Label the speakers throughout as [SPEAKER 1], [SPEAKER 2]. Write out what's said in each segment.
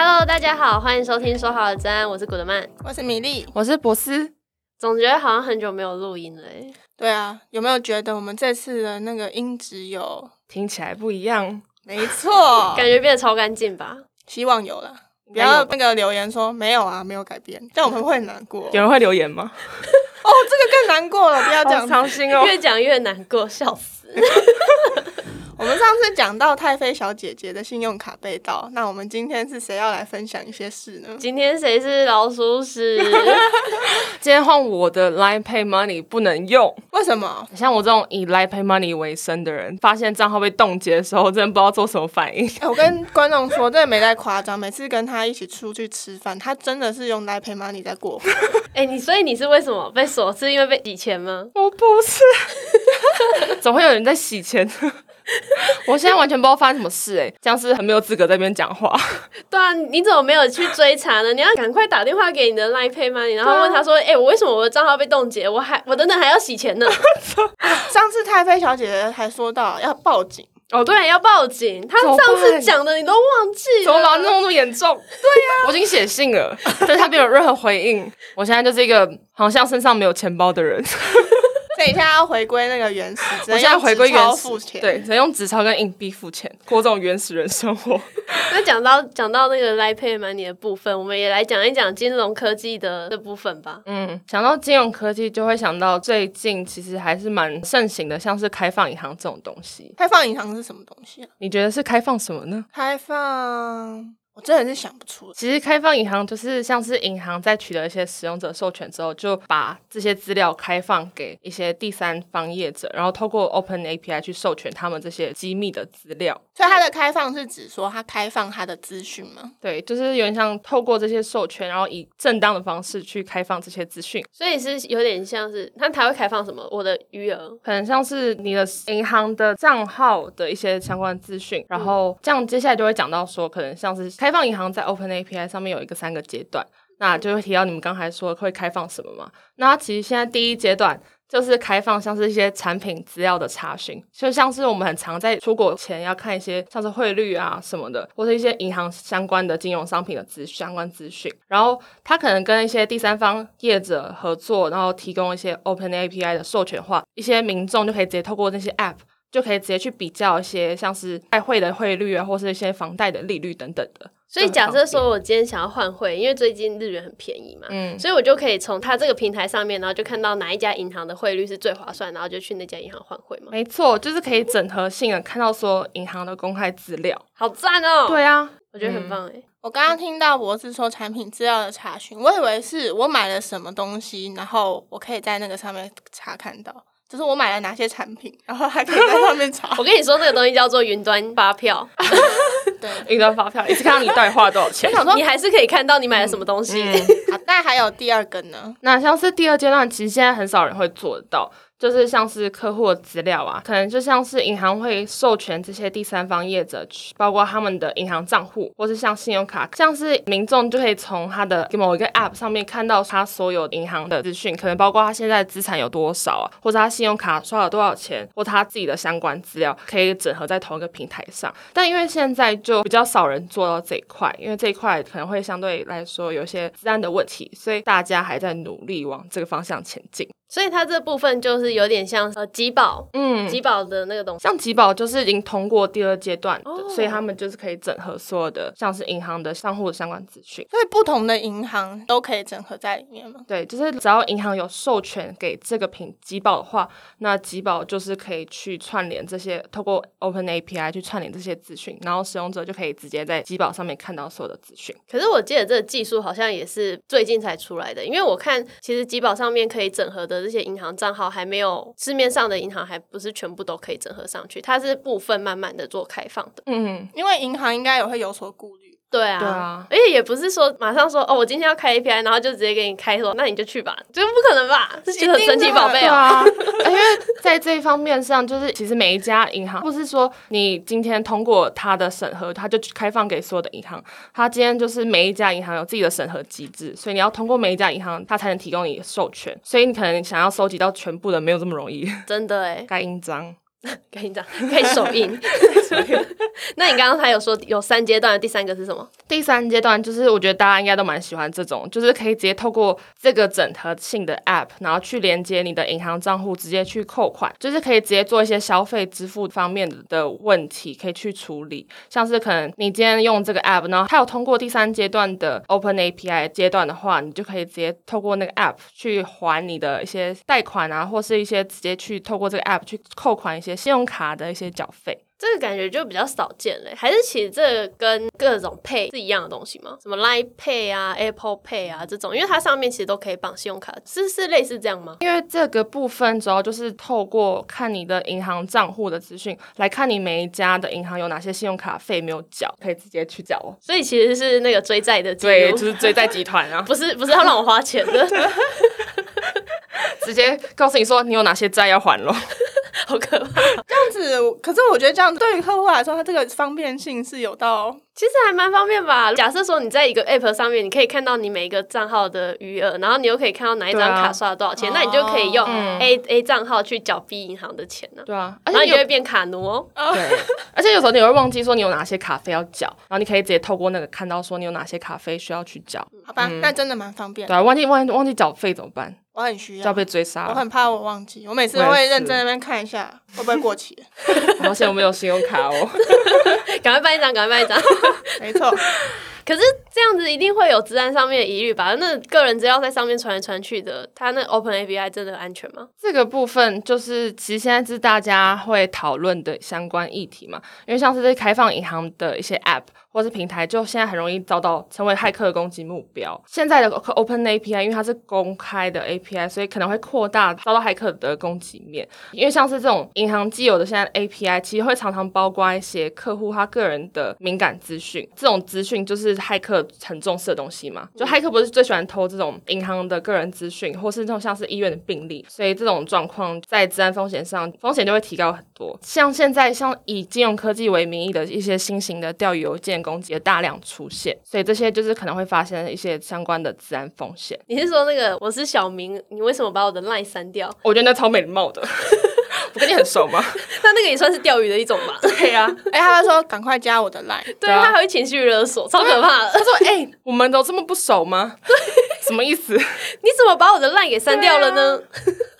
[SPEAKER 1] Hello，大家好，欢迎收听说好的真安，我是古德曼，
[SPEAKER 2] 我是米粒，
[SPEAKER 3] 我是博斯。
[SPEAKER 1] 总觉得好像很久没有录音了。
[SPEAKER 2] 对啊，有没有觉得我们这次的那个音质有
[SPEAKER 3] 听起来不一样？
[SPEAKER 2] 没错，
[SPEAKER 1] 感觉变得超干净吧？
[SPEAKER 2] 希望有了，不要那个留言说没有啊，没有改变，这样我们会很难过。
[SPEAKER 3] 有人会留言吗？
[SPEAKER 2] 哦，这个更难过了，不要这样
[SPEAKER 3] 伤心哦，
[SPEAKER 1] 越讲越难过，笑死。
[SPEAKER 2] 我们上次讲到太妃小姐姐的信用卡被盗，那我们今天是谁要来分享一些事呢？
[SPEAKER 1] 今天谁是老鼠屎？
[SPEAKER 3] 今天换我的 Line Pay Money 不能用，
[SPEAKER 2] 为什么？
[SPEAKER 3] 像我这种以 Line Pay Money 为生的人，发现账号被冻结的时候，真的不知道做什么反应。
[SPEAKER 2] 欸、我跟观众说，真的没在夸张，每次跟他一起出去吃饭，他真的是用 Line Pay Money 在过活。
[SPEAKER 1] 哎、欸，你所以你是为什么被锁？是因为被洗钱吗？
[SPEAKER 3] 我不是，总会有人在洗钱。我现在完全不知道发生什么事哎、欸，这样是很没有资格在那边讲话。
[SPEAKER 1] 对啊，你怎么没有去追查呢？你要赶快打电话给你的 Line Pay Money，然后问他说：“ 哎、欸，我为什么我的账号被冻结？我还我等等还要洗钱呢？”
[SPEAKER 2] 上次太妃小姐姐还说到要报警
[SPEAKER 1] 哦，对，要报警。她上次讲的你都忘记了，
[SPEAKER 3] 怎么把它弄那么严重？对呀、啊，我已经写信了，但是他没有任何回应。我现在就是一个好像身上没有钱包的人。
[SPEAKER 2] 等一下要回归那个原始，
[SPEAKER 3] 我现在回归原始，对，只能用纸钞跟硬币付钱，过这种原始人生活。
[SPEAKER 1] 那讲到讲到那个 Line Pay Money 的部分，我们也来讲一讲金融科技的这部分吧。
[SPEAKER 3] 嗯，想到金融科技，就会想到最近其实还是蛮盛行的，像是开放银行这种东西。
[SPEAKER 2] 开放银行是什么东西啊？
[SPEAKER 3] 你觉得是开放什么呢？
[SPEAKER 2] 开放。我真的是想不出。
[SPEAKER 3] 其实开放银行就是像是银行在取得一些使用者授权之后，就把这些资料开放给一些第三方业者，然后透过 Open API 去授权他们这些机密的资料。
[SPEAKER 2] 所以它的开放是指说它开放它的资讯吗？
[SPEAKER 3] 对，就是有点像透过这些授权，然后以正当的方式去开放这些资讯。
[SPEAKER 1] 所以是有点像是它它会开放什么？我的余额，
[SPEAKER 3] 可能像是你的银行的账号的一些相关资讯。然后这样接下来就会讲到说，可能像是开开放银行在 Open API 上面有一个三个阶段，那就会提到你们刚才说会开放什么嘛？那其实现在第一阶段就是开放像是一些产品资料的查询，就像是我们很常在出国前要看一些像是汇率啊什么的，或者一些银行相关的金融商品的资相关资讯，然后他可能跟一些第三方业者合作，然后提供一些 Open API 的授权化，一些民众就可以直接透过那些 App。就可以直接去比较一些像是外汇的汇率啊，或是一些房贷的利率等等的。
[SPEAKER 1] 所以假设说我今天想要换汇，因为最近日元很便宜嘛，嗯，所以我就可以从它这个平台上面，然后就看到哪一家银行的汇率是最划算，然后就去那家银行换汇嘛。
[SPEAKER 3] 没错，就是可以整合性的看到说银行的公开资料，
[SPEAKER 1] 好赞哦！
[SPEAKER 3] 对啊，
[SPEAKER 1] 我觉得很棒哎、
[SPEAKER 2] 嗯。我刚刚听到博士说产品资料的查询，我以为是我买了什么东西，然后我可以在那个上面查看到。就是我买了哪些产品，然后还可以在上面查。
[SPEAKER 1] 我跟你说，这个东西叫做云端发票。
[SPEAKER 2] 对，
[SPEAKER 3] 云端发票，一次看到你到底花了多少钱。
[SPEAKER 1] 我说你还是可以看到你买了什么东西。
[SPEAKER 3] 嗯
[SPEAKER 2] 嗯、好，那还有第二个呢？
[SPEAKER 3] 那像是第二阶段，其实现在很少人会做得到。就是像是客户的资料啊，可能就像是银行会授权这些第三方业者去，包括他们的银行账户，或是像信用卡，像是民众就可以从他的某一个 App 上面看到他所有银行的资讯，可能包括他现在资产有多少啊，或者他信用卡刷了多少钱，或他自己的相关资料可以整合在同一个平台上。但因为现在就比较少人做到这一块，因为这一块可能会相对来说有些资安的问题，所以大家还在努力往这个方向前进。
[SPEAKER 1] 所以它这部分就是有点像呃，集保，嗯，集保的那个东西，
[SPEAKER 3] 像集保就是已经通过第二阶段的，哦，所以他们就是可以整合所有的像是银行的账户的相关资讯，
[SPEAKER 2] 所以不同的银行都可以整合在里面吗？
[SPEAKER 3] 对，就是只要银行有授权给这个品集保的话，那集保就是可以去串联这些，透过 Open API 去串联这些资讯，然后使用者就可以直接在集保上面看到所有的资讯。
[SPEAKER 1] 可是我记得这个技术好像也是最近才出来的，因为我看其实集保上面可以整合的。这些银行账号还没有，市面上的银行还不是全部都可以整合上去，它是部分慢慢的做开放的。
[SPEAKER 2] 嗯，因为银行应该也会有所顾虑。
[SPEAKER 1] 对啊，对啊，而且也不是说马上说哦，我今天要开 API，然后就直接给你开说，那你就去吧，这不可能吧？这是很神奇宝贝啊！
[SPEAKER 3] 因为在这一方面上，就是其实每一家银行，不是说你今天通过它的审核，它就开放给所有的银行，它今天就是每一家银行有自己的审核机制，所以你要通过每一家银行，它才能提供你授权，所以你可能想要收集到全部的没有这么容易，
[SPEAKER 1] 真的哎，
[SPEAKER 3] 盖印章。
[SPEAKER 1] 跟你讲，可以手印。那你刚刚还有说有三阶段的，第三个是什么？
[SPEAKER 3] 第三阶段就是我觉得大家应该都蛮喜欢这种，就是可以直接透过这个整合性的 App，然后去连接你的银行账户，直接去扣款，就是可以直接做一些消费支付方面的问题，可以去处理。像是可能你今天用这个 App，然后它有通过第三阶段的 Open API 阶段的话，你就可以直接透过那个 App 去还你的一些贷款啊，或是一些直接去透过这个 App 去扣款一些。信用卡的一些缴费，
[SPEAKER 1] 这个感觉就比较少见嘞。还是其实这跟各种 Pay 是一样的东西吗？什么 Line Pay 啊、Apple Pay 啊这种，因为它上面其实都可以绑信用卡，是是类似这样吗？
[SPEAKER 3] 因为这个部分主要就是透过看你的银行账户的资讯，来看你每一家的银行有哪些信用卡费没有缴，可以直接去缴哦。
[SPEAKER 1] 所以其实是那个追债的，
[SPEAKER 3] 对，就是追债集团啊，
[SPEAKER 1] 不是不是要让我花钱的，
[SPEAKER 3] 直接告诉你说你有哪些债要还咯。
[SPEAKER 1] 好可怕！
[SPEAKER 2] 这样子，可是我觉得这样对于客户来说，它这个方便性是有到，
[SPEAKER 1] 其实还蛮方便吧。假设说你在一个 app 上面，你可以看到你每一个账号的余额，然后你又可以看到哪一张卡刷了多少钱，啊、那你就可以用 A、嗯、A 账号去缴 B 银行的钱呢。对啊，而且你就会变卡奴哦。
[SPEAKER 3] 对，而且有时候你会忘记说你有哪些卡费要缴，然后你可以直接透过那个看到说你有哪些卡费需要去缴。
[SPEAKER 2] 好吧，那、嗯、真的蛮方便。
[SPEAKER 3] 对啊，忘记忘记忘记缴费怎么办？
[SPEAKER 2] 我很需要，
[SPEAKER 3] 要被追杀。
[SPEAKER 2] 我很怕我忘记，我每次都会认真那边看一下会不会过期。
[SPEAKER 3] 好险我没有信用卡哦，
[SPEAKER 1] 赶快办一张，赶快办一张。
[SPEAKER 2] 没错。
[SPEAKER 1] 可是这样子一定会有治安上面的疑虑吧？那个人只要在上面传来传去的，它那 Open API 真的安全吗？
[SPEAKER 3] 这个部分就是其实现在是大家会讨论的相关议题嘛，因为像是这开放银行的一些 App 或是平台，就现在很容易遭到成为骇客的攻击目标。现在的 Open API 因为它是公开的 API，所以可能会扩大遭到骇客的攻击面。因为像是这种银行既有的现在 API，其实会常常包括一些客户他个人的敏感资讯，这种资讯就是。骇客很重视的东西嘛，就骇客不是最喜欢偷这种银行的个人资讯，或是这种像是医院的病历，所以这种状况在治安风险上风险就会提高很多。像现在像以金融科技为名义的一些新型的钓鱼邮件攻击的大量出现，所以这些就是可能会发生一些相关的资安风险。
[SPEAKER 1] 你是说那个我是小明，你为什么把我的 line 删掉？
[SPEAKER 3] 我觉得那超没礼貌的。我跟你很熟吗？
[SPEAKER 1] 那那个也算是钓鱼的一种吧。
[SPEAKER 3] 对呀、啊，
[SPEAKER 2] 哎、欸，他会说赶快加我的 line，
[SPEAKER 1] 对，他还会情绪勒索，超可怕的。
[SPEAKER 3] 他说：“哎、欸，我们都这么不熟吗？什么意思？
[SPEAKER 1] 你怎么把我的 line 给删掉了呢？”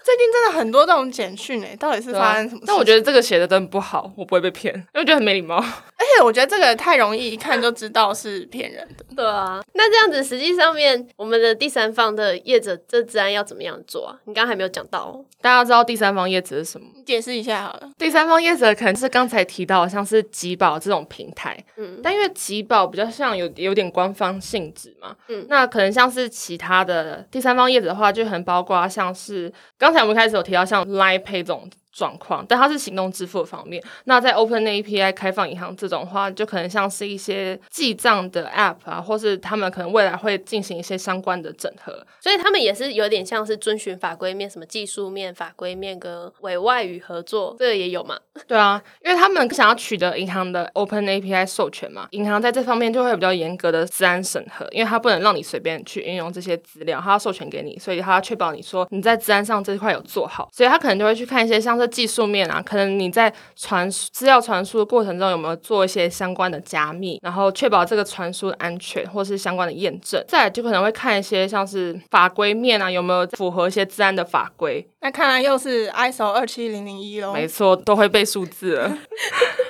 [SPEAKER 2] 最近真的很多这种简讯哎，到底是发生什么事？
[SPEAKER 3] 但我觉得这个写的真的不好，我不会被骗，因为我觉得很没礼貌。
[SPEAKER 2] 而且我觉得这个太容易一看就知道是骗人的。
[SPEAKER 1] 对啊，那这样子实际上面我们的第三方的业者这治安要怎么样做啊？你刚刚还没有讲到哦。
[SPEAKER 3] 大家知道第三方业者是什么？
[SPEAKER 2] 你解释一下好了。
[SPEAKER 3] 第三方业者可能是刚才提到像是集宝这种平台，嗯，但因为集宝比较像有有点官方性质嘛，嗯，那可能像是其他的第三方业者的话，就很包括像是刚才我们开始有提到像。Line Pay 这种状况，但它是行动支付的方面。那在 Open API 开放银行这种话，就可能像是一些记账的 App 啊，或是他们可能未来会进行一些相关的整合，
[SPEAKER 1] 所以他们也是有点像是遵循法规面，什么技术面、法规面跟委外与合作，这个也有嘛？
[SPEAKER 3] 对啊，因为他们想要取得银行的 Open API 授权嘛，银行在这方面就会有比较严格的治安审核，因为它不能让你随便去运用这些资料，它要授权给你，所以它要确保你说你在治安上这块有做好，所以他可能就会去看一些像是。技术面啊，可能你在传资料传输的过程中有没有做一些相关的加密，然后确保这个传输的安全，或是相关的验证。再来就可能会看一些像是法规面啊，有没有符合一些治安的法规。
[SPEAKER 2] 那看来又是 ISO 二七零零一喽。
[SPEAKER 3] 没错，都会背数字了。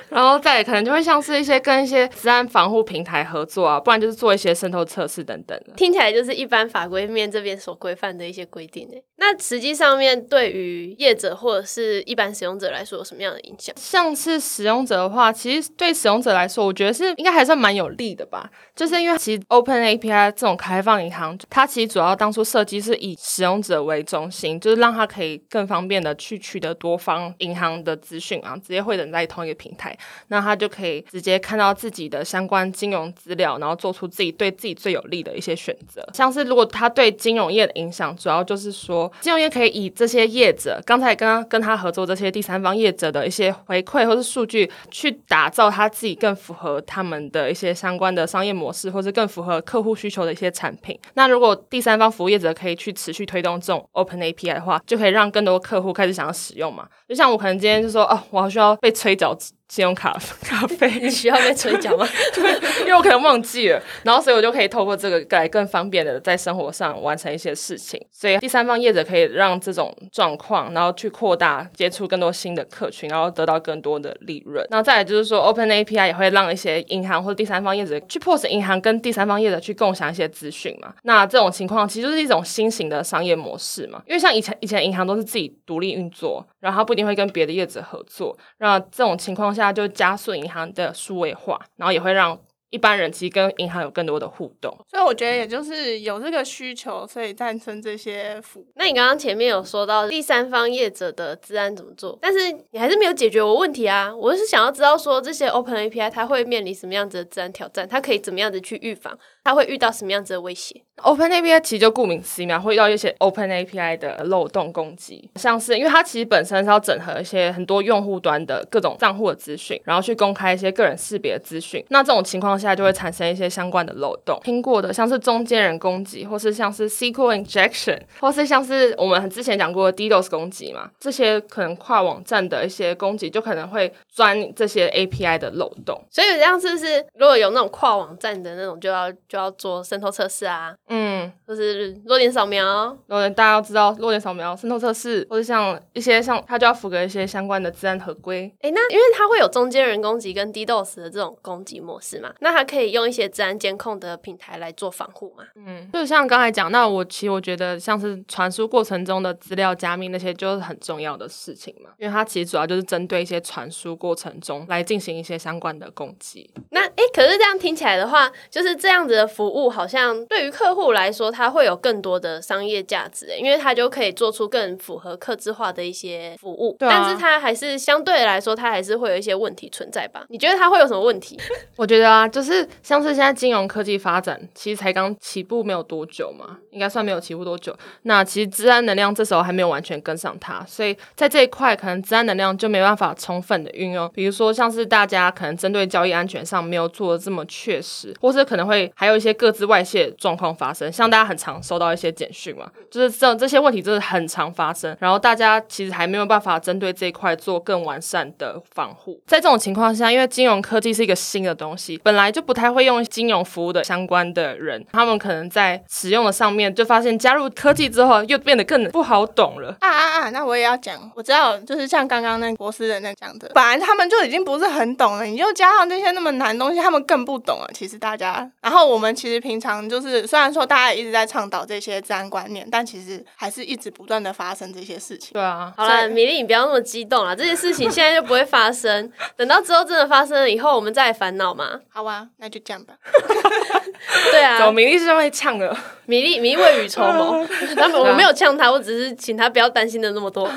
[SPEAKER 3] 然后再来可能就会像是一些跟一些治安防护平台合作啊，不然就是做一些渗透测试等等的。
[SPEAKER 1] 听起来就是一般法规面这边所规范的一些规定诶。那实际上面对于业者或者是一般使用者来说有什么样的影响？
[SPEAKER 3] 像是使用者的话，其实对使用者来说，我觉得是应该还算蛮有利的吧。就是因为其实 Open API 这种开放银行，它其实主要当初设计是以使用者为中心，就是让它可以更方便的去取得多方银行的资讯啊，直接汇整在同一个平台。那他就可以直接看到自己的相关金融资料，然后做出自己对自己最有利的一些选择。像是如果他对金融业的影响，主要就是说，说，金融业可以以这些业者刚才刚刚跟他合作这些第三方业者的一些回馈或是数据，去打造他自己更符合他们的一些相关的商业模式，或是更符合客户需求的一些产品。那如果第三方服务业者可以去持续推动这种 Open API 的话，就可以让更多客户开始想要使用嘛。就像我可能今天就说，哦，我好需要被催缴。信用卡 咖啡，
[SPEAKER 1] 你需要被催缴吗？
[SPEAKER 3] 对，因为我可能忘记了，然后所以我就可以透过这个来更方便的在生活上完成一些事情。所以第三方业者可以让这种状况，然后去扩大接触更多新的客群，然后得到更多的利润。然后再来就是说，Open API 也会让一些银行或者第三方业者去迫使银行跟第三方业者去共享一些资讯嘛。那这种情况其实就是一种新型的商业模式嘛。因为像以前以前银行都是自己独立运作，然后它不一定会跟别的业者合作。那这种情况下就加速银行的数位化，然后也会让一般人其实跟银行有更多的互动。
[SPEAKER 2] 所以我觉得也就是有这个需求，所以诞生这些服务。
[SPEAKER 1] 那你刚刚前面有说到第三方业者的治安怎么做，但是你还是没有解决我问题啊！我是想要知道说这些 Open API 它会面临什么样子的治安挑战，它可以怎么样子去预防，它会遇到什么样子的威胁。
[SPEAKER 3] Open API 其实就顾名思义嘛，会遇到一些 Open API 的漏洞攻击，像是因为它其实本身是要整合一些很多用户端的各种账户的资讯，然后去公开一些个人识别的资讯。那这种情况下就会产生一些相关的漏洞。听过的像是中间人攻击，或是像是 SQL injection，或是像是我们之前讲过的 DDoS 攻击嘛，这些可能跨网站的一些攻击就可能会钻这些 API 的漏洞。
[SPEAKER 1] 所以这样是不是如果有那种跨网站的那种，就要就要做渗透测试啊？
[SPEAKER 3] 嗯，
[SPEAKER 1] 就是弱点扫描，
[SPEAKER 3] 弱点大家要知道弱点扫描、渗透测试，或者像一些像它就要符合一些相关的治安合规。
[SPEAKER 1] 哎，那因为它会有中间人攻击跟 DDoS 的这种攻击模式嘛，那它可以用一些治安监控的平台来做防护嘛？
[SPEAKER 3] 嗯，就像刚才讲，那我其实我觉得像是传输过程中的资料加密那些就是很重要的事情嘛，因为它其实主要就是针对一些传输过程中来进行一些相关的攻击。
[SPEAKER 1] 那哎，可是这样听起来的话，就是这样子的服务好像对于客户来说。说它会有更多的商业价值，因为它就可以做出更符合客制化的一些服务。对啊。但是它还是相对来说，它还是会有一些问题存在吧？你觉得它会有什么问题？
[SPEAKER 3] 我觉得啊，就是像是现在金融科技发展，其实才刚起步没有多久嘛，应该算没有起步多久。那其实资安能量这时候还没有完全跟上它，所以在这一块可能资安能量就没办法充分的运用。比如说像是大家可能针对交易安全上没有做的这么确实，或者可能会还还有一些各自外泄状况发生，像。大家很常收到一些简讯嘛，就是这这些问题真的很常发生，然后大家其实还没有办法针对这一块做更完善的防护。在这种情况下，因为金融科技是一个新的东西，本来就不太会用金融服务的相关的人，他们可能在使用的上面就发现加入科技之后又变得更不好懂了。
[SPEAKER 2] 啊啊啊！那我也要讲，我知道，就是像刚刚那博士的那讲的，本来他们就已经不是很懂了，你就加上这些那么难东西，他们更不懂了。其实大家，然后我们其实平常就是虽然说大家。一直在倡导这些资安观念，但其实还是一直不断的发生这些事情。
[SPEAKER 3] 对啊，
[SPEAKER 1] 好了，米粒，你不要那么激动了，这些事情现在就不会发生，等到之后真的发生了以后，我们再来烦恼嘛。
[SPEAKER 2] 好啊，那就这样吧。
[SPEAKER 1] 对啊，
[SPEAKER 3] 走，米粒是会呛的，
[SPEAKER 1] 米粒，米粒未雨绸缪。但我没有呛他，我只是请他不要担心的那么多。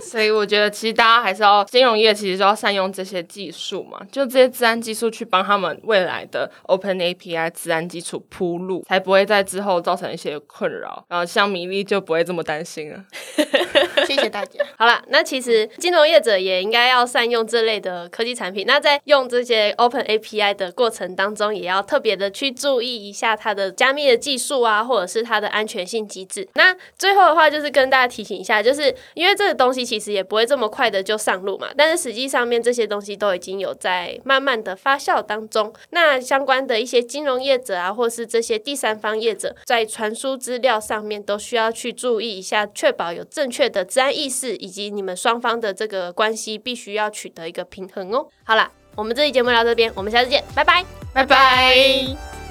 [SPEAKER 3] 所以我觉得，其实大家还是要金融业，其实都要善用这些技术嘛，就这些治安技术去帮他们未来的 Open API 治安基础铺路，才不会在之后造成一些困扰。然后像米粒就不会这么担心了。
[SPEAKER 2] 谢谢大家。
[SPEAKER 1] 好了，那其实金融业者也应该要善用这类的科技产品。那在用这些 Open API 的过程当中，也要特别的去注意一下它的加密的技术啊，或者是它的安全性机制。那最后的话，就是跟大家提醒一下，就是因为这个东西。其实也不会这么快的就上路嘛，但是实际上面这些东西都已经有在慢慢的发酵当中。那相关的一些金融业者啊，或是这些第三方业者，在传输资料上面都需要去注意一下，确保有正确的治安意识，以及你们双方的这个关系必须要取得一个平衡哦。好啦，我们这期节目聊到这边，我们下次见，拜拜，
[SPEAKER 3] 拜拜。